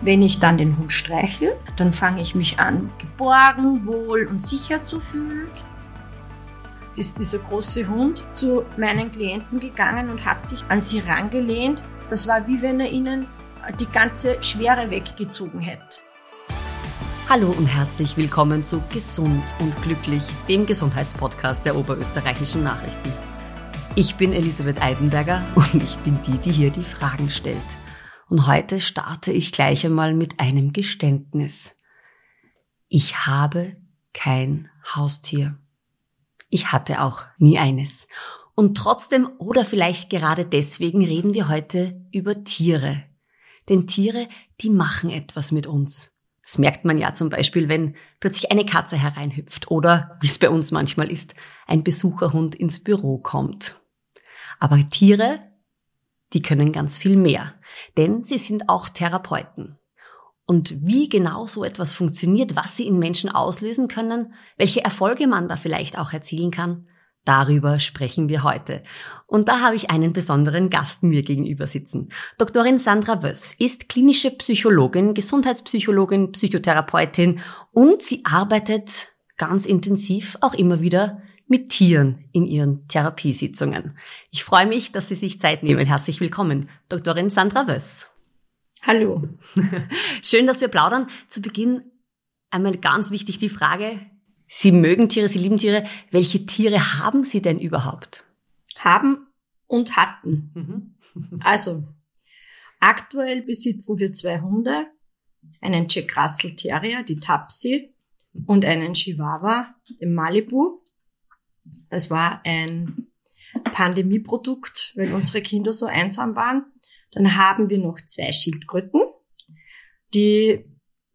Wenn ich dann den Hund streichel, dann fange ich mich an, geborgen, wohl und sicher zu fühlen. Ist dieser große Hund zu meinen Klienten gegangen und hat sich an sie rangelehnt. Das war wie wenn er ihnen die ganze Schwere weggezogen hätte. Hallo und herzlich willkommen zu Gesund und Glücklich, dem Gesundheitspodcast der oberösterreichischen Nachrichten. Ich bin Elisabeth Eidenberger und ich bin die, die hier die Fragen stellt. Und heute starte ich gleich einmal mit einem Geständnis. Ich habe kein Haustier. Ich hatte auch nie eines. Und trotzdem oder vielleicht gerade deswegen reden wir heute über Tiere. Denn Tiere, die machen etwas mit uns. Das merkt man ja zum Beispiel, wenn plötzlich eine Katze hereinhüpft oder, wie es bei uns manchmal ist, ein Besucherhund ins Büro kommt. Aber Tiere, die können ganz viel mehr, denn sie sind auch Therapeuten. Und wie genau so etwas funktioniert, was sie in Menschen auslösen können, welche Erfolge man da vielleicht auch erzielen kann, darüber sprechen wir heute. Und da habe ich einen besonderen Gast mir gegenüber sitzen. Doktorin Sandra Wöss ist klinische Psychologin, Gesundheitspsychologin, Psychotherapeutin und sie arbeitet ganz intensiv auch immer wieder mit Tieren in ihren Therapiesitzungen. Ich freue mich, dass Sie sich Zeit nehmen. Herzlich willkommen, Doktorin Sandra Wöss. Hallo. Schön, dass wir plaudern. Zu Beginn einmal ganz wichtig die Frage, Sie mögen Tiere, Sie lieben Tiere. Welche Tiere haben Sie denn überhaupt? Haben und hatten. Mhm. also, aktuell besitzen wir zwei Hunde, einen Jack Russell Terrier, die Tapsi, und einen Chihuahua, den Malibu. Es war ein Pandemieprodukt, weil unsere Kinder so einsam waren. Dann haben wir noch zwei Schildkröten, die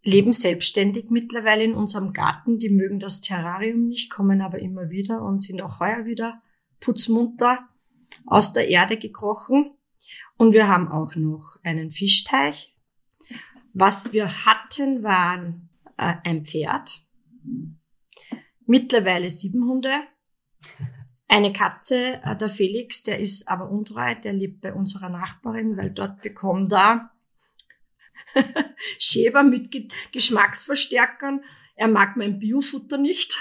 leben selbstständig mittlerweile in unserem Garten. Die mögen das Terrarium nicht, kommen aber immer wieder und sind auch heuer wieder putzmunter aus der Erde gekrochen. Und wir haben auch noch einen Fischteich. Was wir hatten, waren äh, ein Pferd, mittlerweile sieben Hunde, eine Katze, äh, der Felix, der ist aber untreu, der lebt bei unserer Nachbarin, weil dort bekommt er Schäber mit Ge Geschmacksverstärkern. Er mag mein Biofutter nicht.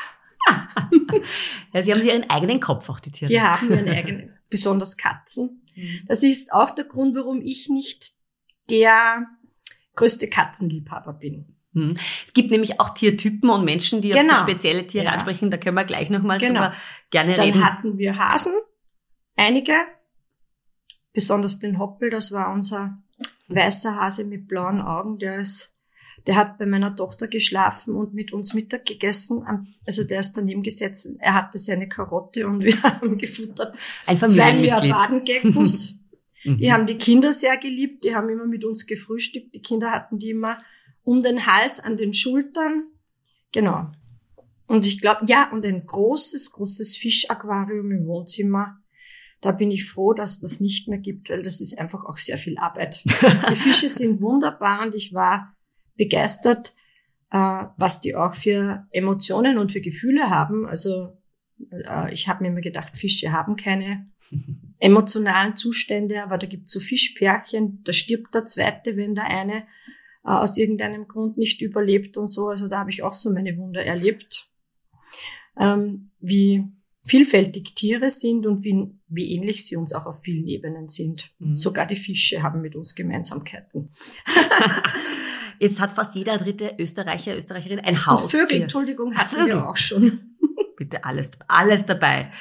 ja, sie haben ihren eigenen Kopf, auch die Tiere. Die haben ihren eigenen, besonders Katzen. Mhm. Das ist auch der Grund, warum ich nicht der größte Katzenliebhaber bin. Hm. Es gibt nämlich auch Tiertypen und Menschen, die genau. auf spezielle Tiere ja. ansprechen. Da können wir gleich nochmal genau. gerne Dann reden. Dann hatten wir Hasen, einige, besonders den Hoppel, das war unser weißer Hase mit blauen Augen, der ist, der hat bei meiner Tochter geschlafen und mit uns Mittag gegessen. Also der ist daneben gesetzt. Er hatte seine Karotte und wir haben gefuttert. Ein. Zwei Leopardengeckos. die mhm. haben die Kinder sehr geliebt. Die haben immer mit uns gefrühstückt. Die Kinder hatten die immer um den Hals, an den Schultern. Genau. Und ich glaube, ja, und ein großes, großes Fischaquarium im Wohnzimmer. Da bin ich froh, dass das nicht mehr gibt, weil das ist einfach auch sehr viel Arbeit. Die Fische sind wunderbar und ich war begeistert, äh, was die auch für Emotionen und für Gefühle haben. Also äh, ich habe mir immer gedacht, Fische haben keine emotionalen Zustände, aber da gibt's so Fischpärchen, da stirbt der zweite, wenn der eine äh, aus irgendeinem Grund nicht überlebt und so. Also da habe ich auch so meine Wunder erlebt, ähm, wie vielfältig Tiere sind und wie, wie ähnlich sie uns auch auf vielen Ebenen sind. Mhm. Sogar die Fische haben mit uns Gemeinsamkeiten. Jetzt hat fast jeder dritte Österreicher, Österreicherin ein Haus. Vögel, Entschuldigung, hatten Vögel. wir auch schon. Bitte alles, alles dabei.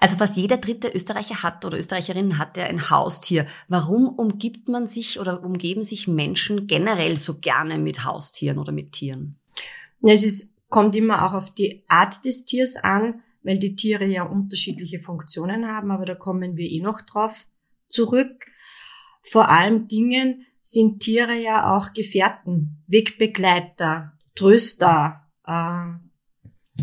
Also fast jeder dritte Österreicher hat oder Österreicherin hat ja ein Haustier. Warum umgibt man sich oder umgeben sich Menschen generell so gerne mit Haustieren oder mit Tieren? Es ist, kommt immer auch auf die Art des Tiers an, weil die Tiere ja unterschiedliche Funktionen haben, aber da kommen wir eh noch drauf zurück. Vor allem Dingen sind Tiere ja auch Gefährten, Wegbegleiter, Tröster, äh,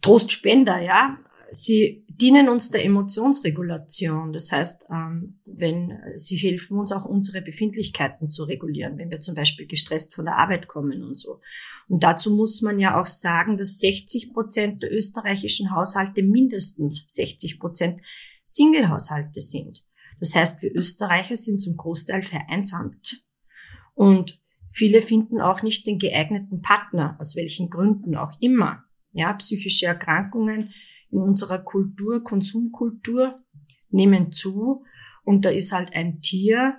Trostspender, ja. Sie dienen uns der Emotionsregulation. Das heißt, ähm, wenn sie helfen uns auch unsere Befindlichkeiten zu regulieren, wenn wir zum Beispiel gestresst von der Arbeit kommen und so. Und dazu muss man ja auch sagen, dass 60 Prozent der österreichischen Haushalte mindestens 60 Prozent Singlehaushalte sind. Das heißt, wir Österreicher sind zum Großteil vereinsamt. Und Viele finden auch nicht den geeigneten Partner, aus welchen Gründen auch immer. Ja, psychische Erkrankungen in unserer Kultur, Konsumkultur nehmen zu und da ist halt ein Tier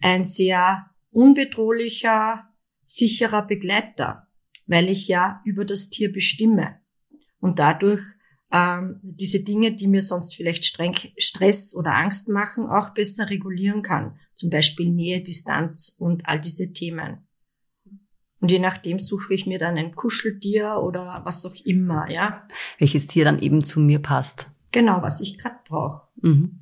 ein sehr unbedrohlicher, sicherer Begleiter, weil ich ja über das Tier bestimme und dadurch ähm, diese Dinge, die mir sonst vielleicht streng, Stress oder Angst machen, auch besser regulieren kann. Zum Beispiel Nähe, Distanz und all diese Themen. Und je nachdem suche ich mir dann ein Kuscheltier oder was auch immer, ja. Welches Tier dann eben zu mir passt. Genau, was ich gerade brauche. Mhm.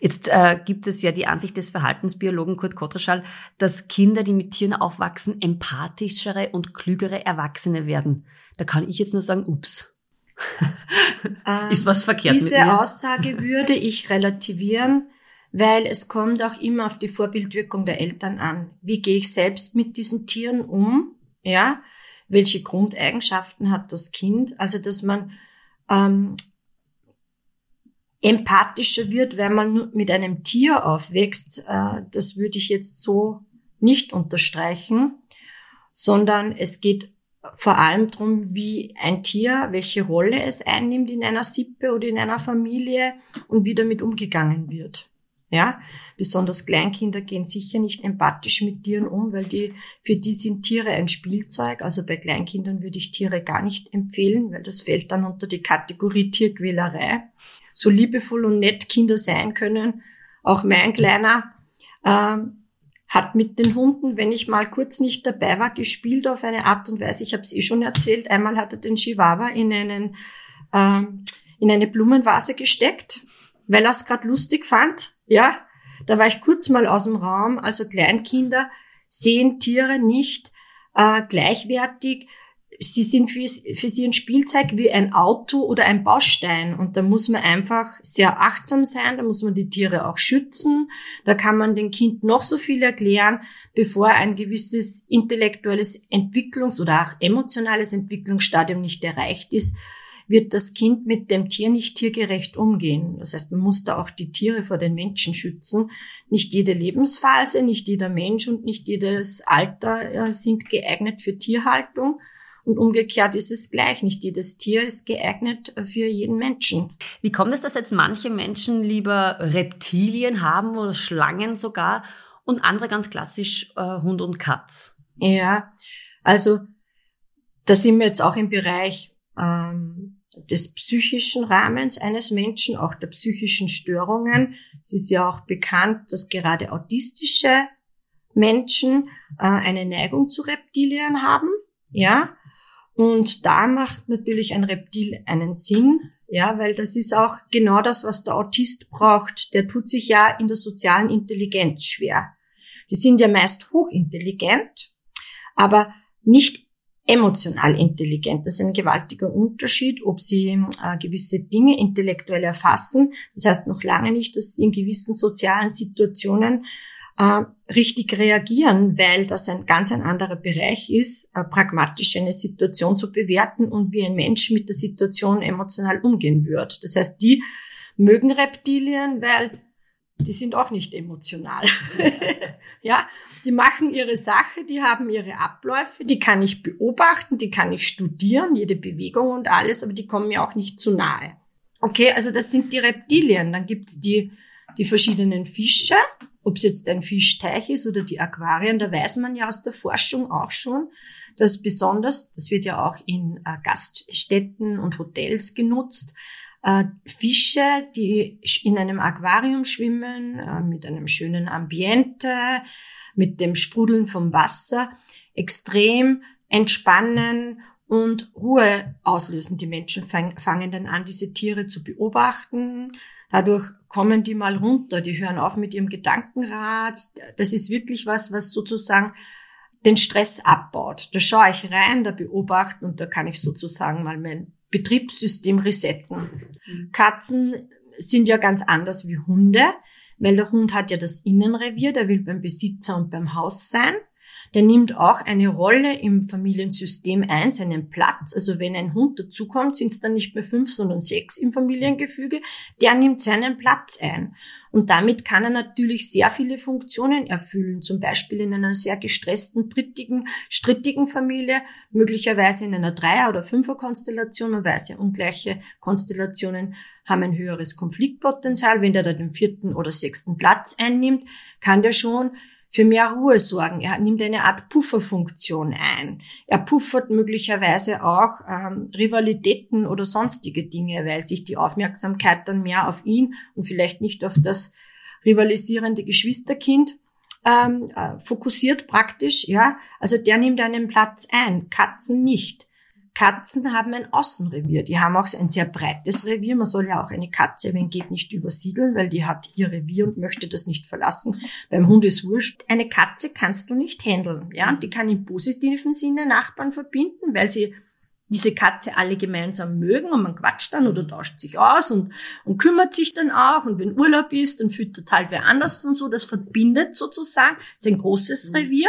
Jetzt äh, gibt es ja die Ansicht des Verhaltensbiologen Kurt Kottreschall, dass Kinder, die mit Tieren aufwachsen, empathischere und klügere Erwachsene werden. Da kann ich jetzt nur sagen, ups. Ist was verkehrt Diese mit mir? Aussage würde ich relativieren, weil es kommt auch immer auf die Vorbildwirkung der Eltern an. Wie gehe ich selbst mit diesen Tieren um? Ja, welche Grundeigenschaften hat das Kind? Also, dass man ähm, empathischer wird, wenn man mit einem Tier aufwächst, äh, das würde ich jetzt so nicht unterstreichen, sondern es geht vor allem darum, wie ein Tier, welche Rolle es einnimmt in einer Sippe oder in einer Familie und wie damit umgegangen wird. Ja, besonders Kleinkinder gehen sicher nicht empathisch mit Tieren um, weil die, für die sind Tiere ein Spielzeug. Also bei Kleinkindern würde ich Tiere gar nicht empfehlen, weil das fällt dann unter die Kategorie Tierquälerei. So liebevoll und nett Kinder sein können. Auch mein Kleiner, ähm, hat mit den Hunden, wenn ich mal kurz nicht dabei war, gespielt auf eine Art und Weise. Ich habe es eh schon erzählt. Einmal hat er den Chihuahua in einen ähm, in eine Blumenvase gesteckt, weil er es gerade lustig fand. Ja, da war ich kurz mal aus dem Raum. Also Kleinkinder sehen Tiere nicht äh, gleichwertig sie sind für, für sie ein Spielzeug wie ein Auto oder ein Baustein. Und da muss man einfach sehr achtsam sein, da muss man die Tiere auch schützen. Da kann man dem Kind noch so viel erklären, bevor ein gewisses intellektuelles Entwicklungs- oder auch emotionales Entwicklungsstadium nicht erreicht ist, wird das Kind mit dem Tier nicht tiergerecht umgehen. Das heißt, man muss da auch die Tiere vor den Menschen schützen. Nicht jede Lebensphase, nicht jeder Mensch und nicht jedes Alter äh, sind geeignet für Tierhaltung. Und umgekehrt ist es gleich. Nicht jedes Tier ist geeignet für jeden Menschen. Wie kommt es, dass jetzt manche Menschen lieber Reptilien haben oder Schlangen sogar und andere ganz klassisch äh, Hund und Katz? Ja, also da sind wir jetzt auch im Bereich ähm, des psychischen Rahmens eines Menschen, auch der psychischen Störungen. Es ist ja auch bekannt, dass gerade autistische Menschen äh, eine Neigung zu Reptilien haben. Ja, und da macht natürlich ein Reptil einen Sinn, ja, weil das ist auch genau das, was der Autist braucht. Der tut sich ja in der sozialen Intelligenz schwer. Die sind ja meist hochintelligent, aber nicht emotional intelligent. Das ist ein gewaltiger Unterschied, ob sie äh, gewisse Dinge intellektuell erfassen. Das heißt noch lange nicht, dass sie in gewissen sozialen Situationen äh, richtig reagieren, weil das ein ganz ein anderer Bereich ist, äh, pragmatisch eine Situation zu bewerten und wie ein Mensch mit der Situation emotional umgehen wird. Das heißt, die mögen Reptilien, weil die sind auch nicht emotional. ja, die machen ihre Sache, die haben ihre Abläufe, die kann ich beobachten, die kann ich studieren, jede Bewegung und alles, aber die kommen mir auch nicht zu nahe. Okay, also das sind die Reptilien. Dann gibt's die, die verschiedenen Fische, ob es jetzt ein Fischteich ist oder die Aquarien, da weiß man ja aus der Forschung auch schon, dass besonders, das wird ja auch in äh, Gaststätten und Hotels genutzt, äh, Fische, die in einem Aquarium schwimmen, äh, mit einem schönen Ambiente, mit dem Sprudeln vom Wasser, extrem entspannen und Ruhe auslösen. Die Menschen fangen dann an, diese Tiere zu beobachten, Dadurch kommen die mal runter, die hören auf mit ihrem Gedankenrad. Das ist wirklich was, was sozusagen den Stress abbaut. Da schaue ich rein, da beobachte und da kann ich sozusagen mal mein Betriebssystem resetten. Mhm. Katzen sind ja ganz anders wie Hunde, weil der Hund hat ja das Innenrevier, der will beim Besitzer und beim Haus sein. Der nimmt auch eine Rolle im Familiensystem ein, seinen Platz. Also wenn ein Hund dazukommt, sind es dann nicht mehr fünf, sondern sechs im Familiengefüge. Der nimmt seinen Platz ein. Und damit kann er natürlich sehr viele Funktionen erfüllen. Zum Beispiel in einer sehr gestressten, trittigen, strittigen Familie, möglicherweise in einer Dreier- oder Fünfer-Konstellation. Man weiß ja, ungleiche Konstellationen haben ein höheres Konfliktpotenzial. Wenn der da den vierten oder sechsten Platz einnimmt, kann der schon für mehr Ruhe sorgen. Er nimmt eine Art Pufferfunktion ein. Er puffert möglicherweise auch ähm, Rivalitäten oder sonstige Dinge, weil sich die Aufmerksamkeit dann mehr auf ihn und vielleicht nicht auf das rivalisierende Geschwisterkind ähm, äh, fokussiert praktisch. Ja, also der nimmt einen Platz ein, Katzen nicht. Katzen haben ein Außenrevier. Die haben auch ein sehr breites Revier. Man soll ja auch eine Katze, wenn geht, nicht übersiedeln, weil die hat ihr Revier und möchte das nicht verlassen. Beim Hund ist wurscht. Eine Katze kannst du nicht handeln. Ja, die kann im positiven Sinne Nachbarn verbinden, weil sie diese Katze alle gemeinsam mögen und man quatscht dann oder tauscht sich aus und, und kümmert sich dann auch und wenn Urlaub ist, dann füttert halt wer anders und so. Das verbindet sozusagen. Das ist ein großes Revier.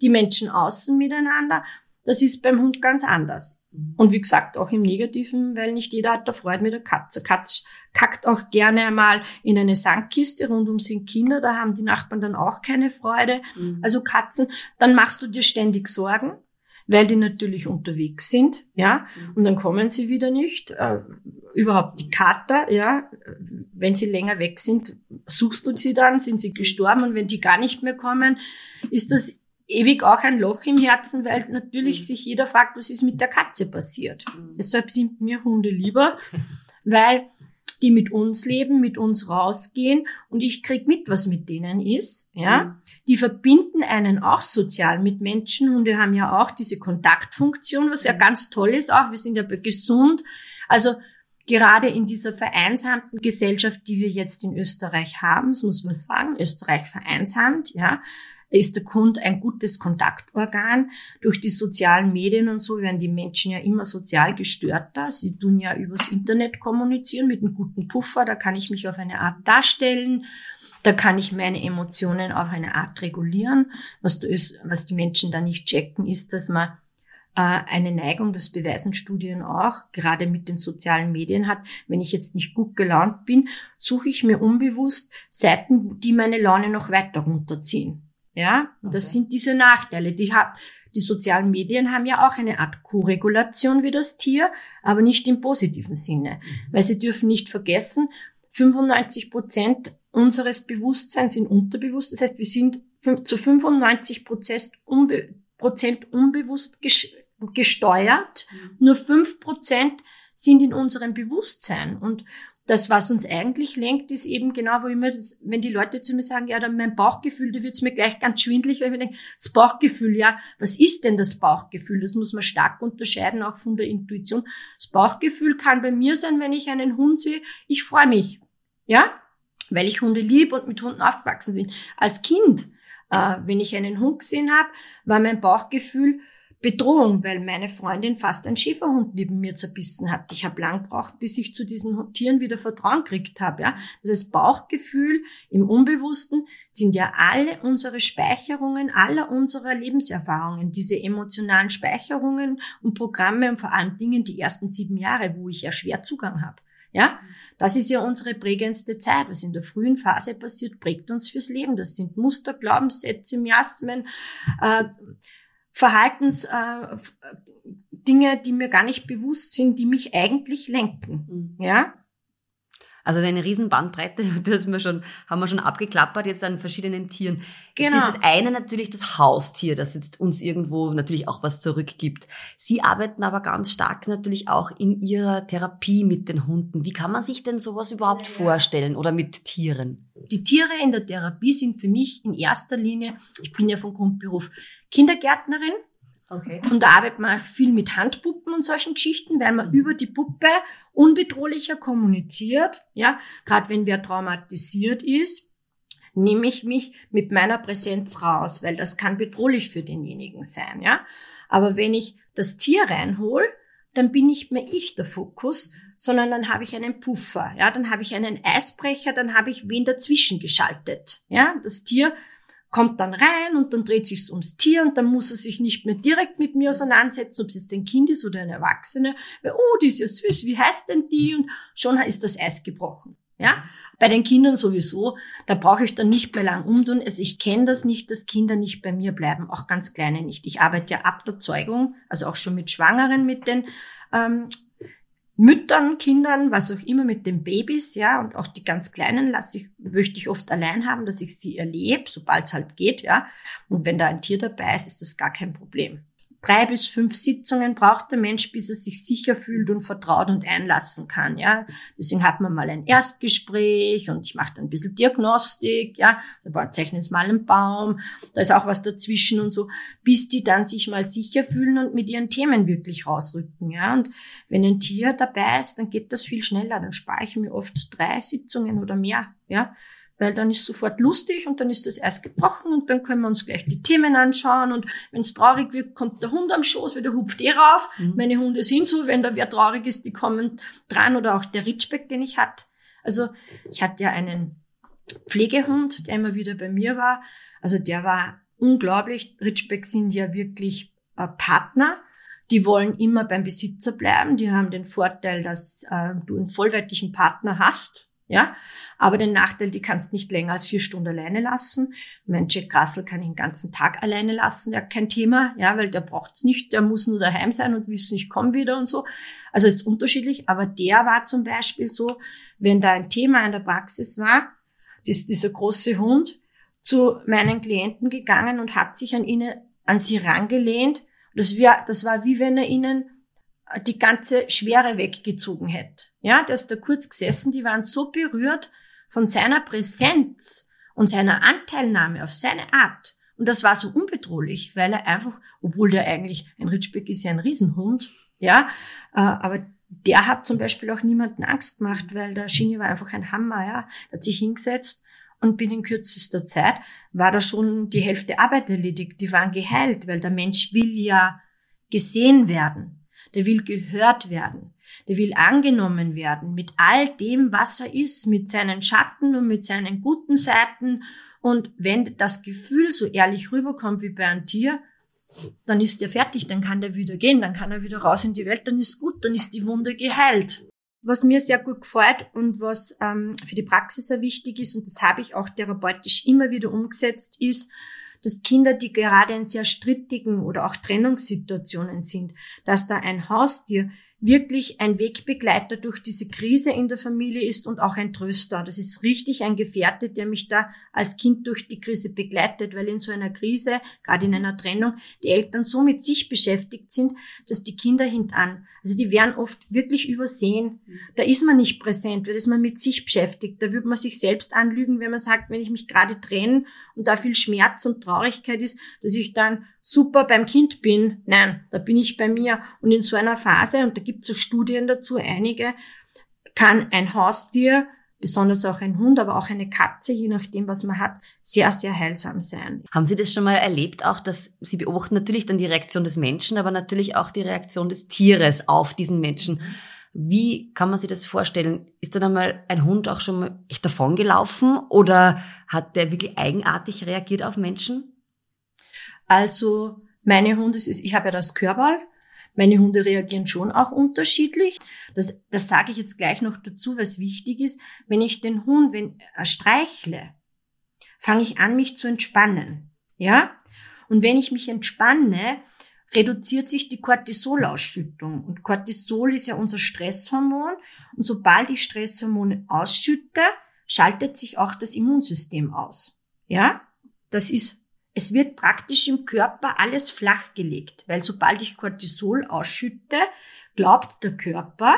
Die Menschen außen miteinander. Das ist beim Hund ganz anders. Und wie gesagt, auch im Negativen, weil nicht jeder hat da Freude mit der Katze. Katz kackt auch gerne mal in eine Sandkiste, rundum sind Kinder, da haben die Nachbarn dann auch keine Freude. Mhm. Also Katzen, dann machst du dir ständig Sorgen, weil die natürlich unterwegs sind, ja, mhm. und dann kommen sie wieder nicht. Äh, überhaupt die Kater, ja, wenn sie länger weg sind, suchst du sie dann, sind sie gestorben und wenn die gar nicht mehr kommen, ist das ewig auch ein Loch im Herzen, weil natürlich mhm. sich jeder fragt, was ist mit der Katze passiert. Mhm. Deshalb sind mir Hunde lieber, weil die mit uns leben, mit uns rausgehen und ich krieg mit, was mit denen ist, ja. Mhm. Die verbinden einen auch sozial mit Menschen. Hunde haben ja auch diese Kontaktfunktion, was ja mhm. ganz toll ist auch. Wir sind ja gesund. Also gerade in dieser vereinsamten Gesellschaft, die wir jetzt in Österreich haben, das muss man sagen, Österreich vereinsamt, ja, ist der Kund ein gutes Kontaktorgan. Durch die sozialen Medien und so werden die Menschen ja immer sozial gestörter. Sie tun ja übers Internet kommunizieren mit einem guten Puffer. Da kann ich mich auf eine Art darstellen. Da kann ich meine Emotionen auf eine Art regulieren. Was, was die Menschen da nicht checken, ist, dass man äh, eine Neigung, das beweisen Studien auch, gerade mit den sozialen Medien hat. Wenn ich jetzt nicht gut gelaunt bin, suche ich mir unbewusst Seiten, die meine Laune noch weiter runterziehen. Ja, und okay. das sind diese Nachteile. Die, hat, die sozialen Medien haben ja auch eine Art Co-Regulation wie das Tier, aber nicht im positiven Sinne. Mhm. Weil sie dürfen nicht vergessen, 95 Prozent unseres Bewusstseins sind unterbewusst. Das heißt, wir sind zu 95 Prozent, unbe Prozent unbewusst gesteuert. Mhm. Nur fünf Prozent sind in unserem Bewusstsein. Und das, was uns eigentlich lenkt, ist eben genau, wo immer das, wenn die Leute zu mir sagen, ja, dann mein Bauchgefühl, da wird's mir gleich ganz schwindlig, weil ich mir denke, das Bauchgefühl, ja, was ist denn das Bauchgefühl? Das muss man stark unterscheiden, auch von der Intuition. Das Bauchgefühl kann bei mir sein, wenn ich einen Hund sehe, ich freue mich, ja, weil ich Hunde liebe und mit Hunden aufgewachsen bin. Als Kind, äh, wenn ich einen Hund gesehen habe, war mein Bauchgefühl, Bedrohung, weil meine Freundin fast einen Schäferhund neben mir zerbissen hat. Ich habe lang gebraucht, bis ich zu diesen Tieren wieder Vertrauen gekriegt habe. Ja? Das heißt, Bauchgefühl im Unbewussten sind ja alle unsere Speicherungen, aller unserer Lebenserfahrungen, diese emotionalen Speicherungen und Programme und vor allem Dingen die ersten sieben Jahre, wo ich ja schwer Zugang habe. Ja, das ist ja unsere prägendste Zeit. Was in der frühen Phase passiert, prägt uns fürs Leben. Das sind Muster, Glaubenssätze, Miasmen, äh, Verhaltens, äh, die mir gar nicht bewusst sind, die mich eigentlich lenken. Mhm. Ja? Also eine riesen Bandbreite, das wir schon, haben wir schon abgeklappert jetzt an verschiedenen Tieren. Genau. Jetzt ist das eine natürlich das Haustier, das jetzt uns irgendwo natürlich auch was zurückgibt. Sie arbeiten aber ganz stark natürlich auch in ihrer Therapie mit den Hunden. Wie kann man sich denn sowas überhaupt ja. vorstellen oder mit Tieren? Die Tiere in der Therapie sind für mich in erster Linie, ich bin ja von Grundberuf Kindergärtnerin. Okay. Und da arbeitet man viel mit Handpuppen und solchen Geschichten, weil man mhm. über die Puppe unbedrohlicher kommuniziert. Ja, gerade wenn wer traumatisiert ist, nehme ich mich mit meiner Präsenz raus, weil das kann bedrohlich für denjenigen sein. Ja, aber wenn ich das Tier reinhol, dann bin nicht mehr ich der Fokus, sondern dann habe ich einen Puffer. Ja, dann habe ich einen Eisbrecher, dann habe ich wen dazwischen geschaltet. Ja, das Tier kommt dann rein und dann dreht sich's ums Tier und dann muss er sich nicht mehr direkt mit mir auseinandersetzen, ob es jetzt ein Kind ist oder eine Erwachsene, weil, oh, die ist ja süß, wie heißt denn die? Und schon ist das Eis gebrochen. Ja, bei den Kindern sowieso, da brauche ich dann nicht mehr lang umtun. Also ich kenne das nicht, dass Kinder nicht bei mir bleiben, auch ganz kleine nicht. Ich arbeite ja ab der Zeugung, also auch schon mit Schwangeren, mit den ähm, Müttern, Kindern, was auch immer mit den Babys, ja, und auch die ganz Kleinen lasse ich, möchte ich oft allein haben, dass ich sie erlebe, sobald es halt geht, ja. Und wenn da ein Tier dabei ist, ist das gar kein Problem drei bis fünf Sitzungen braucht der Mensch, bis er sich sicher fühlt und vertraut und einlassen kann. Ja, deswegen hat man mal ein Erstgespräch und ich mache dann ein bisschen Diagnostik. Ja, da zeichnen sie mal einen Baum, da ist auch was dazwischen und so, bis die dann sich mal sicher fühlen und mit ihren Themen wirklich rausrücken. Ja, und wenn ein Tier dabei ist, dann geht das viel schneller. Dann spare ich mir oft drei Sitzungen oder mehr. Ja, weil dann ist sofort lustig und dann ist das Eis gebrochen und dann können wir uns gleich die Themen anschauen und wenn es traurig wird, kommt der Hund am Schoß, weil der hupft eh rauf. Mhm. Meine Hunde sind so, wenn da wer traurig ist, die kommen dran oder auch der Ritschbeck, den ich hatte. Also ich hatte ja einen Pflegehund, der immer wieder bei mir war. Also der war unglaublich. Ritschbeck sind ja wirklich äh, Partner. Die wollen immer beim Besitzer bleiben. Die haben den Vorteil, dass äh, du einen vollwertigen Partner hast ja, aber den Nachteil, die kannst nicht länger als vier Stunden alleine lassen. Mein Jack Russell kann ich den ganzen Tag alleine lassen, ja, kein Thema, ja, weil der braucht's nicht, der muss nur daheim sein und wissen, ich komme wieder und so. Also ist unterschiedlich, aber der war zum Beispiel so, wenn da ein Thema in der Praxis war, ist dieser große Hund zu meinen Klienten gegangen und hat sich an ihnen, an sie rangelehnt. Das, wär, das war wie wenn er ihnen die ganze Schwere weggezogen hätte. Ja, der ist da kurz gesessen, die waren so berührt von seiner Präsenz und seiner Anteilnahme auf seine Art. Und das war so unbedrohlich, weil er einfach, obwohl der eigentlich, ein Ritschbeck ist ja ein Riesenhund, ja, äh, aber der hat zum Beispiel auch niemanden Angst gemacht, weil der Shinny war einfach ein Hammer, ja, der hat sich hingesetzt und binnen kürzester Zeit war da schon die Hälfte Arbeit erledigt, die waren geheilt, weil der Mensch will ja gesehen werden der will gehört werden, der will angenommen werden mit all dem, was er ist, mit seinen Schatten und mit seinen guten Seiten. Und wenn das Gefühl so ehrlich rüberkommt wie bei einem Tier, dann ist er fertig, dann kann der wieder gehen, dann kann er wieder raus in die Welt, dann ist gut, dann ist die Wunde geheilt. Was mir sehr gut gefällt und was ähm, für die Praxis sehr wichtig ist, und das habe ich auch therapeutisch immer wieder umgesetzt, ist, dass Kinder, die gerade in sehr strittigen oder auch Trennungssituationen sind, dass da ein Haustier wirklich ein Wegbegleiter durch diese Krise in der Familie ist und auch ein Tröster. Das ist richtig ein Gefährte, der mich da als Kind durch die Krise begleitet, weil in so einer Krise, gerade in einer Trennung, die Eltern so mit sich beschäftigt sind, dass die Kinder hintan, also die werden oft wirklich übersehen. Da ist man nicht präsent, weil ist man mit sich beschäftigt. Da würde man sich selbst anlügen, wenn man sagt, wenn ich mich gerade trenne und da viel Schmerz und Traurigkeit ist, dass ich dann super beim Kind bin. Nein, da bin ich bei mir. Und in so einer Phase, und da gibt es auch Studien dazu, einige, kann ein Haustier, besonders auch ein Hund, aber auch eine Katze, je nachdem, was man hat, sehr, sehr heilsam sein. Haben Sie das schon mal erlebt, auch dass Sie beobachten natürlich dann die Reaktion des Menschen, aber natürlich auch die Reaktion des Tieres auf diesen Menschen? Wie kann man sich das vorstellen? Ist dann einmal ein Hund auch schon mal echt davongelaufen oder hat der wirklich eigenartig reagiert auf Menschen? Also meine Hunde, ich habe ja das Körbal, meine Hunde reagieren schon auch unterschiedlich. Das, das sage ich jetzt gleich noch dazu, was wichtig ist. Wenn ich den Hund wenn, streichle, fange ich an, mich zu entspannen. Ja? Und wenn ich mich entspanne, reduziert sich die Cortisolausschüttung. Und Cortisol ist ja unser Stresshormon. Und sobald ich Stresshormone ausschütte, schaltet sich auch das Immunsystem aus. Ja? Das ist es wird praktisch im Körper alles flachgelegt, weil sobald ich Cortisol ausschütte, glaubt der Körper,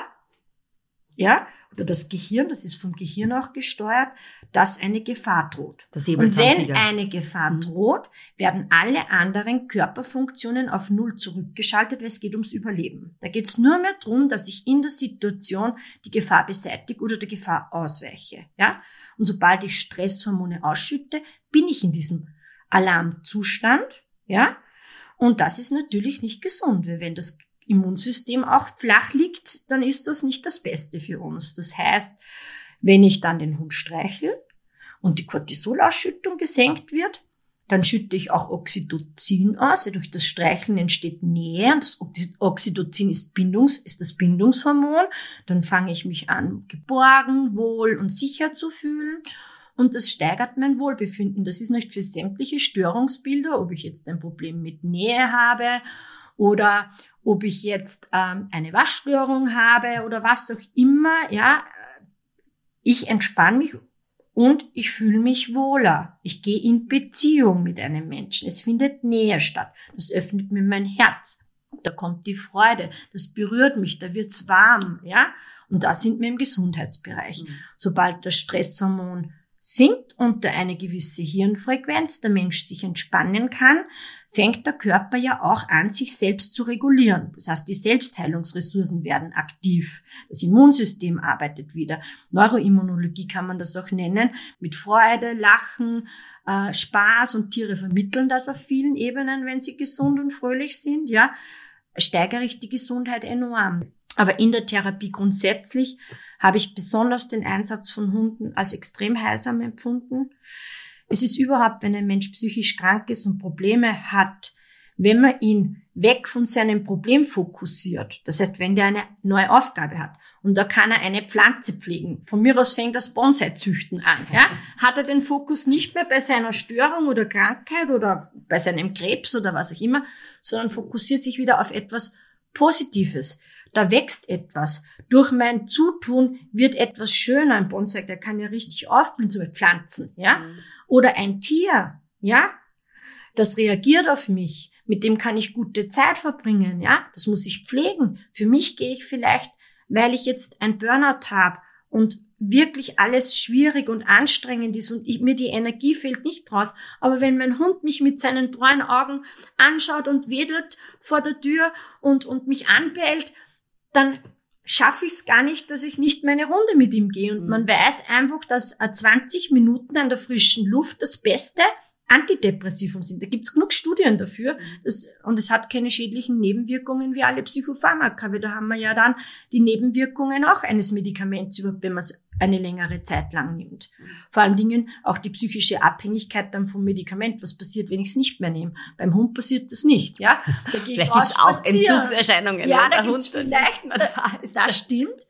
ja, oder das Gehirn, das ist vom Gehirn auch gesteuert, dass eine Gefahr droht. Und wenn eine Gefahr mhm. droht, werden alle anderen Körperfunktionen auf Null zurückgeschaltet, weil es geht ums Überleben. Da geht es nur mehr darum, dass ich in der Situation die Gefahr beseitige oder der Gefahr ausweiche. Ja? Und sobald ich Stresshormone ausschütte, bin ich in diesem Alarmzustand, ja. Und das ist natürlich nicht gesund, weil wenn das Immunsystem auch flach liegt, dann ist das nicht das Beste für uns. Das heißt, wenn ich dann den Hund streichel und die Cortisolausschüttung gesenkt wird, Dann schütte ich auch Oxytocin aus, weil durch das Streicheln entsteht Nähe und das Oxytocin ist, Bindungs, ist das Bindungshormon. Dann fange ich mich an, geborgen, wohl und sicher zu fühlen. Und das steigert mein Wohlbefinden. Das ist nicht für sämtliche Störungsbilder, ob ich jetzt ein Problem mit Nähe habe oder ob ich jetzt ähm, eine Waschstörung habe oder was auch immer. Ja, ich entspanne mich und ich fühle mich wohler. Ich gehe in Beziehung mit einem Menschen. Es findet Nähe statt. Das öffnet mir mein Herz. Da kommt die Freude. Das berührt mich. Da wird's warm. Ja, und da sind wir im Gesundheitsbereich. Mhm. Sobald das Stresshormon sinkt unter eine gewisse Hirnfrequenz, der Mensch sich entspannen kann, fängt der Körper ja auch an, sich selbst zu regulieren. Das heißt, die Selbstheilungsressourcen werden aktiv. Das Immunsystem arbeitet wieder. Neuroimmunologie kann man das auch nennen. Mit Freude, Lachen, äh, Spaß und Tiere vermitteln das auf vielen Ebenen, wenn sie gesund und fröhlich sind, ja, steigere ich die Gesundheit enorm. Aber in der Therapie grundsätzlich habe ich besonders den Einsatz von Hunden als extrem heilsam empfunden. Es ist überhaupt, wenn ein Mensch psychisch krank ist und Probleme hat, wenn man ihn weg von seinem Problem fokussiert. Das heißt, wenn der eine neue Aufgabe hat und da kann er eine Pflanze pflegen. Von mir aus fängt das Bonsai-Züchten an. Ja? Hat er den Fokus nicht mehr bei seiner Störung oder Krankheit oder bei seinem Krebs oder was auch immer, sondern fokussiert sich wieder auf etwas Positives da wächst etwas. Durch mein Zutun wird etwas schöner. Ein Bonsai, der kann ja richtig aufblühen, so mit Pflanzen, ja. Mhm. Oder ein Tier, ja. Das reagiert auf mich. Mit dem kann ich gute Zeit verbringen, ja. Das muss ich pflegen. Für mich gehe ich vielleicht, weil ich jetzt ein Burnout habe und wirklich alles schwierig und anstrengend ist und ich, mir die Energie fehlt nicht raus. Aber wenn mein Hund mich mit seinen treuen Augen anschaut und wedelt vor der Tür und, und mich anbellt, dann schaffe ich es gar nicht, dass ich nicht meine Runde mit ihm gehe. Und mhm. man weiß einfach, dass 20 Minuten an der frischen Luft das Beste Antidepressivum sind. Da gibt's genug Studien dafür. Mhm. Das, und es hat keine schädlichen Nebenwirkungen wie alle Psychopharmaka. Weil da haben wir ja dann die Nebenwirkungen auch eines Medikaments, wenn man es eine längere Zeit lang nimmt. Vor allen Dingen auch die psychische Abhängigkeit dann vom Medikament. Was passiert, wenn ich es nicht mehr nehme? Beim Hund passiert das nicht, ja? Da vielleicht gibt es auch Entzugserscheinungen. Ja, da gibt's vielleicht, das stimmt.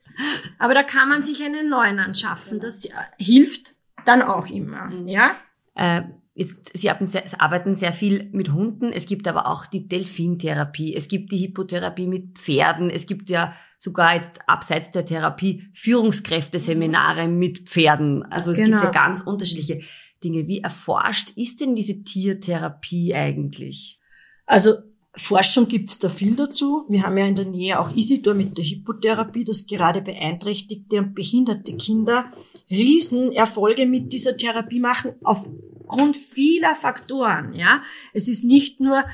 Aber da kann man sich einen neuen anschaffen. Das hilft dann auch immer, mhm. ja? Äh, Jetzt, Sie arbeiten sehr viel mit Hunden. Es gibt aber auch die Delfintherapie. Es gibt die Hippotherapie mit Pferden. Es gibt ja sogar jetzt abseits der Therapie Führungskräfteseminare mit Pferden. Also es genau. gibt ja genau. ganz unterschiedliche Dinge. Wie erforscht ist denn diese Tiertherapie eigentlich? Also Forschung gibt es da viel dazu. Wir haben ja in der Nähe auch Isidor mit der Hippotherapie, dass gerade beeinträchtigte und behinderte Kinder Riesenerfolge mit dieser Therapie machen, aufgrund vieler Faktoren. Ja, Es ist nicht nur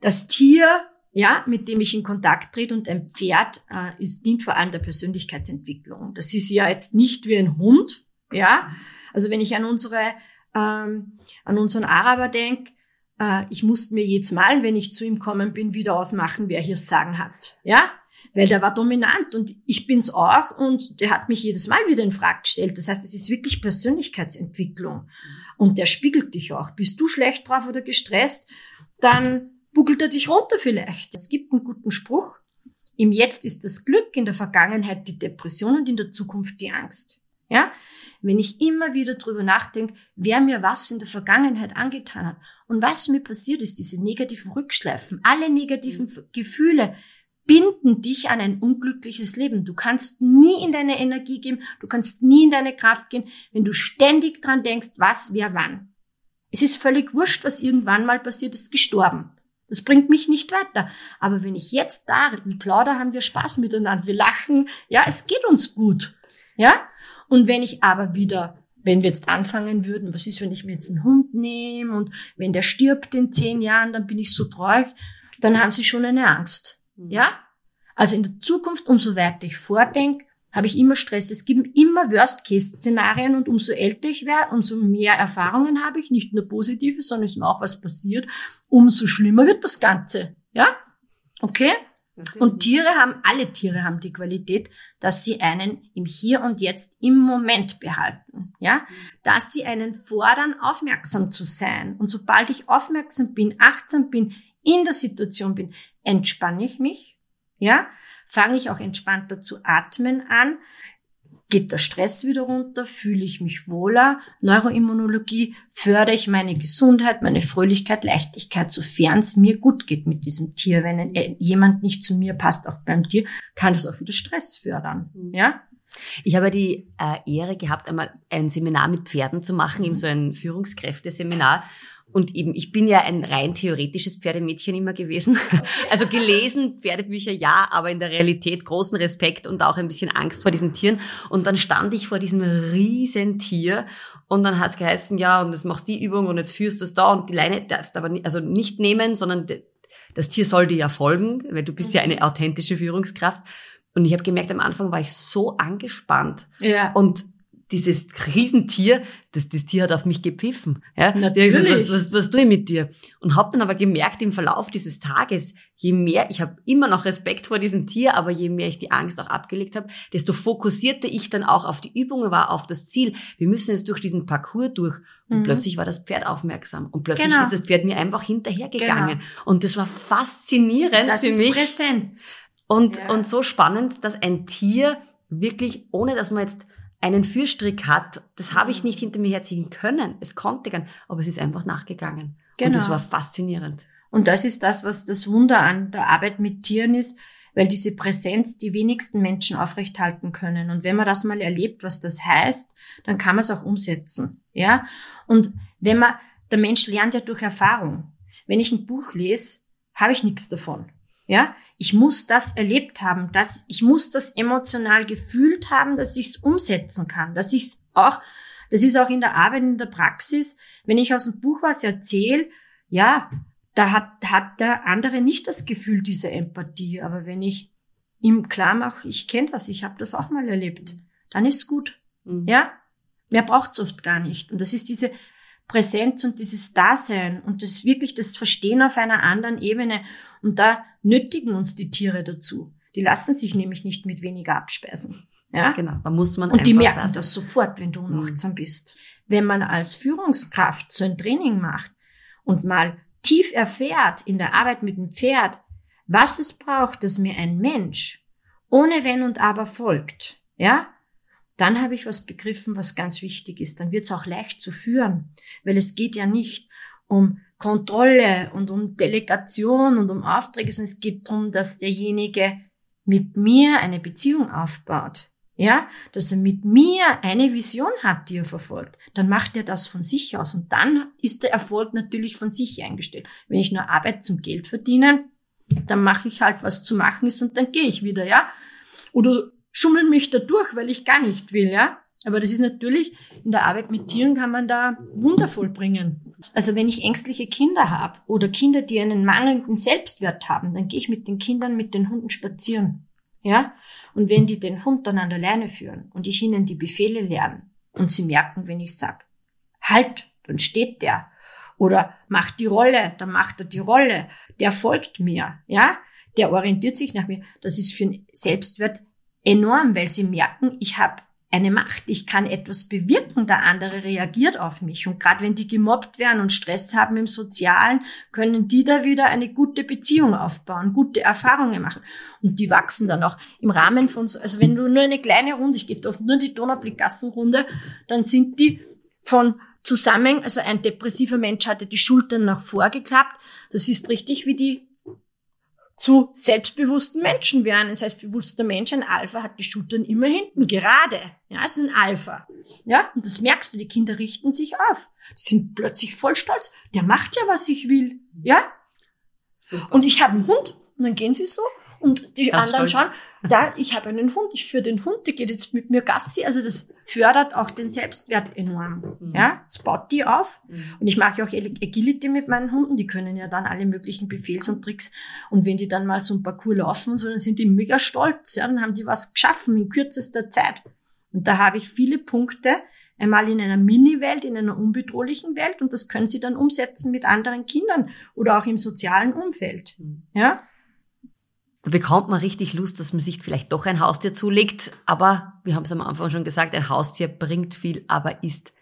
das Tier, ja, mit dem ich in Kontakt trete und ein Pferd äh, ist, dient vor allem der Persönlichkeitsentwicklung. Das ist ja jetzt nicht wie ein Hund, ja. Also wenn ich an unsere, ähm, an unseren Araber denke, äh, ich musste mir jetzt mal, wenn ich zu ihm kommen bin, wieder ausmachen, wer hier Sagen hat, ja. Weil der war dominant und ich bin's auch und der hat mich jedes Mal wieder in Frage gestellt. Das heißt, es ist wirklich Persönlichkeitsentwicklung. Und der spiegelt dich auch. Bist du schlecht drauf oder gestresst, dann buckelt er dich runter vielleicht. Es gibt einen guten Spruch. Im Jetzt ist das Glück, in der Vergangenheit die Depression und in der Zukunft die Angst. Ja? Wenn ich immer wieder drüber nachdenke, wer mir was in der Vergangenheit angetan hat und was mir passiert ist, diese negativen Rückschleifen, alle negativen mhm. Gefühle binden dich an ein unglückliches Leben. Du kannst nie in deine Energie gehen, du kannst nie in deine Kraft gehen, wenn du ständig dran denkst, was, wer, wann. Es ist völlig wurscht, was irgendwann mal passiert ist, gestorben. Das bringt mich nicht weiter. Aber wenn ich jetzt da plauder, haben wir Spaß miteinander. Wir lachen. Ja, es geht uns gut. Ja? Und wenn ich aber wieder, wenn wir jetzt anfangen würden, was ist, wenn ich mir jetzt einen Hund nehme und wenn der stirbt in zehn Jahren, dann bin ich so traurig, dann haben sie schon eine Angst. Mhm. Ja? Also in der Zukunft, umso weiter ich vordenke, habe ich immer Stress. Es gibt immer Worst-Case-Szenarien und umso älter ich werde, umso mehr Erfahrungen habe ich, nicht nur positive, sondern ist mir auch was passiert, umso schlimmer wird das Ganze. Ja? Okay? Und Tiere haben, alle Tiere haben die Qualität, dass sie einen im Hier und Jetzt im Moment behalten. Ja? Dass sie einen fordern, aufmerksam zu sein. Und sobald ich aufmerksam bin, achtsam bin, in der Situation bin, entspanne ich mich. Ja? Fange ich auch entspannter zu atmen an geht der Stress wieder runter, fühle ich mich wohler. Neuroimmunologie fördere ich meine Gesundheit, meine Fröhlichkeit, Leichtigkeit, sofern es mir gut geht mit diesem Tier. Wenn jemand nicht zu mir passt, auch beim Tier, kann das auch wieder Stress fördern. Mhm. Ja? Ich habe die äh, Ehre gehabt, einmal ein Seminar mit Pferden zu machen, eben so ein Führungskräfteseminar. Und eben, ich bin ja ein rein theoretisches Pferdemädchen immer gewesen. Also gelesen, Pferdebücher ja, aber in der Realität großen Respekt und auch ein bisschen Angst vor diesen Tieren. Und dann stand ich vor diesem riesen Tier und dann hat es geheißen, ja, und jetzt machst die Übung und jetzt führst du es da und die Leine darfst aber nicht, also nicht nehmen, sondern das Tier soll dir ja folgen, weil du bist ja eine authentische Führungskraft. Und ich habe gemerkt, am Anfang war ich so angespannt. Ja. Und dieses Riesentier, das, das Tier hat auf mich gepfiffen. Ja? Natürlich. Gesagt, was, was, was tue ich mit dir? Und habe dann aber gemerkt im Verlauf dieses Tages, je mehr, ich habe immer noch Respekt vor diesem Tier, aber je mehr ich die Angst auch abgelegt habe, desto fokussierter ich dann auch auf die Übungen war, auf das Ziel. Wir müssen jetzt durch diesen Parcours durch. Und mhm. plötzlich war das Pferd aufmerksam. Und plötzlich genau. ist das Pferd mir einfach hinterhergegangen. Genau. Und das war faszinierend das für ist mich. Präsent. Und, ja. und so spannend, dass ein Tier wirklich, ohne dass man jetzt einen Fürstrick hat, das habe ich nicht hinter mir herziehen können. Es konnte gern, aber es ist einfach nachgegangen. Genau. Und das war faszinierend. Und das ist das, was das Wunder an der Arbeit mit Tieren ist, weil diese Präsenz die wenigsten Menschen aufrechthalten können. Und wenn man das mal erlebt, was das heißt, dann kann man es auch umsetzen. Ja? Und wenn man, der Mensch lernt ja durch Erfahrung. Wenn ich ein Buch lese, habe ich nichts davon. Ja? Ich muss das erlebt haben, dass ich muss das emotional gefühlt haben, dass ich es umsetzen kann, dass ich es auch, das ist auch in der Arbeit, in der Praxis, wenn ich aus dem Buch was erzähle, ja, da hat, hat der andere nicht das Gefühl dieser Empathie, aber wenn ich ihm klar mache, ich kenne das, ich habe das auch mal erlebt, dann ist gut. Mhm. Ja, mehr braucht's oft gar nicht. Und das ist diese Präsenz und dieses Dasein und das wirklich das Verstehen auf einer anderen Ebene. Und da nötigen uns die Tiere dazu. Die lassen sich nämlich nicht mit weniger abspeisen. Ja, genau. Da muss man und die merken das, das sofort, wenn du unachtsam mhm. bist. Wenn man als Führungskraft so ein Training macht und mal tief erfährt in der Arbeit mit dem Pferd, was es braucht, dass mir ein Mensch ohne Wenn und Aber folgt, ja, dann habe ich was begriffen, was ganz wichtig ist. Dann wird es auch leicht zu führen, weil es geht ja nicht um Kontrolle und um Delegation und um Aufträge, sondern es geht darum, dass derjenige mit mir eine Beziehung aufbaut. Ja, dass er mit mir eine Vision hat, die er verfolgt, dann macht er das von sich aus und dann ist der Erfolg natürlich von sich eingestellt. Wenn ich nur Arbeit zum Geld verdienen, dann mache ich halt, was zu machen ist und dann gehe ich wieder, ja. Oder schummel mich da durch, weil ich gar nicht will, ja. Aber das ist natürlich, in der Arbeit mit Tieren kann man da wundervoll bringen. Also wenn ich ängstliche Kinder habe oder Kinder, die einen mangelnden Selbstwert haben, dann gehe ich mit den Kindern, mit den Hunden spazieren. Ja? Und wenn die den Hund dann an der Leine führen und ich ihnen die Befehle lernen und sie merken, wenn ich sag, halt, dann steht der. Oder macht die Rolle, dann macht er die Rolle. Der folgt mir, ja? Der orientiert sich nach mir. Das ist für einen Selbstwert enorm, weil sie merken, ich habe eine Macht, ich kann etwas bewirken, der andere reagiert auf mich. Und gerade wenn die gemobbt werden und Stress haben im Sozialen, können die da wieder eine gute Beziehung aufbauen, gute Erfahrungen machen. Und die wachsen dann auch im Rahmen von, so, also wenn du nur eine kleine Runde, ich gehe oft nur die Donaublickgassenrunde, dann sind die von zusammen, also ein depressiver Mensch hatte die Schultern nach vorgeklappt. Das ist richtig wie die zu selbstbewussten Menschen werden. Ein selbstbewusster Mensch, ein Alpha, hat die Schultern immer hinten, gerade. Ja, ist ein Alpha. Ja, und das merkst du, die Kinder richten sich auf. Die sind plötzlich voll stolz. Der macht ja, was ich will. Ja? Super. Und ich habe einen Hund. Und dann gehen sie so und die Ganz anderen stolz. schauen, da, ich habe einen Hund, ich führe den Hund, der geht jetzt mit mir Gassi. Also das fördert auch den Selbstwert enorm. Mhm. Ja, es baut die auf. Mhm. Und ich mache auch Agility mit meinen Hunden, die können ja dann alle möglichen Befehls und Tricks. Und wenn die dann mal so ein Parcours laufen und so, dann sind die mega stolz. Ja, dann haben die was geschaffen in kürzester Zeit. Und da habe ich viele Punkte, einmal in einer Mini-Welt, in einer unbedrohlichen Welt und das können sie dann umsetzen mit anderen Kindern oder auch im sozialen Umfeld. Mhm. Ja? Da bekommt man richtig Lust, dass man sich vielleicht doch ein Haustier zulegt. Aber wir haben es am Anfang schon gesagt, ein Haustier bringt viel, aber ist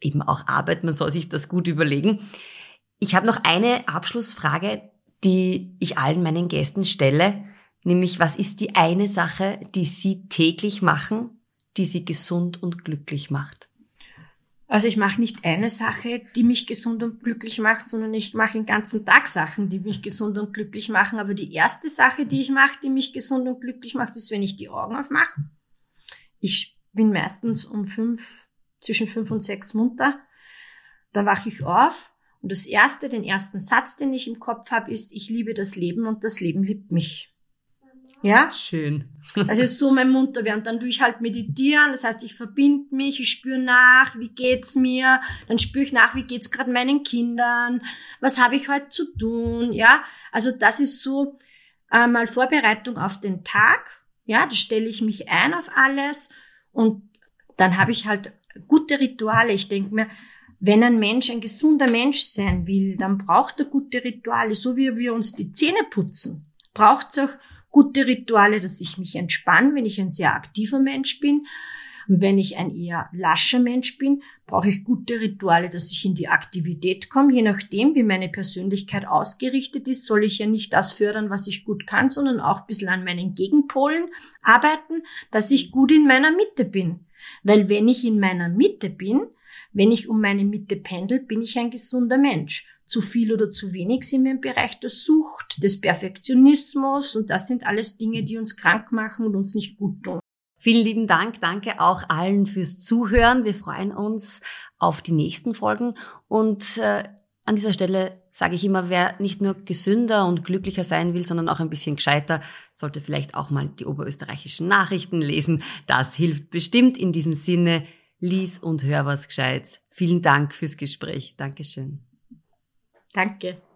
eben auch Arbeit. Man soll sich das gut überlegen. Ich habe noch eine Abschlussfrage, die ich allen meinen Gästen stelle, nämlich was ist die eine Sache, die Sie täglich machen, die Sie gesund und glücklich macht? Also ich mache nicht eine Sache, die mich gesund und glücklich macht, sondern ich mache den ganzen Tag Sachen, die mich gesund und glücklich machen. Aber die erste Sache, die ich mache, die mich gesund und glücklich macht, ist, wenn ich die Augen aufmache. Ich bin meistens um fünf, zwischen fünf und sechs munter. Da wache ich auf und das erste, den ersten Satz, den ich im Kopf habe, ist, ich liebe das Leben und das Leben liebt mich. Ja? Schön. Das ist so mein Munterwerden. Dann tue ich halt meditieren, das heißt, ich verbinde mich, ich spüre nach, wie geht's mir, dann spüre ich nach, wie geht's gerade meinen Kindern, was habe ich heute zu tun, ja? Also das ist so äh, mal Vorbereitung auf den Tag, ja, da stelle ich mich ein auf alles und dann habe ich halt gute Rituale. Ich denke mir, wenn ein Mensch ein gesunder Mensch sein will, dann braucht er gute Rituale, so wie wir uns die Zähne putzen. Braucht es auch gute Rituale, dass ich mich entspanne, wenn ich ein sehr aktiver Mensch bin. Und wenn ich ein eher lascher Mensch bin, brauche ich gute Rituale, dass ich in die Aktivität komme. Je nachdem, wie meine Persönlichkeit ausgerichtet ist, soll ich ja nicht das fördern, was ich gut kann, sondern auch ein bisschen an meinen Gegenpolen arbeiten, dass ich gut in meiner Mitte bin. Weil wenn ich in meiner Mitte bin, wenn ich um meine Mitte pendel, bin ich ein gesunder Mensch. Zu viel oder zu wenig sind wir im Bereich der Sucht, des Perfektionismus und das sind alles Dinge, die uns krank machen und uns nicht gut tun. Vielen lieben Dank. Danke auch allen fürs Zuhören. Wir freuen uns auf die nächsten Folgen. Und äh, an dieser Stelle sage ich immer, wer nicht nur gesünder und glücklicher sein will, sondern auch ein bisschen gescheiter, sollte vielleicht auch mal die oberösterreichischen Nachrichten lesen. Das hilft bestimmt in diesem Sinne. Lies und hör was Gescheites. Vielen Dank fürs Gespräch. Dankeschön. Danke.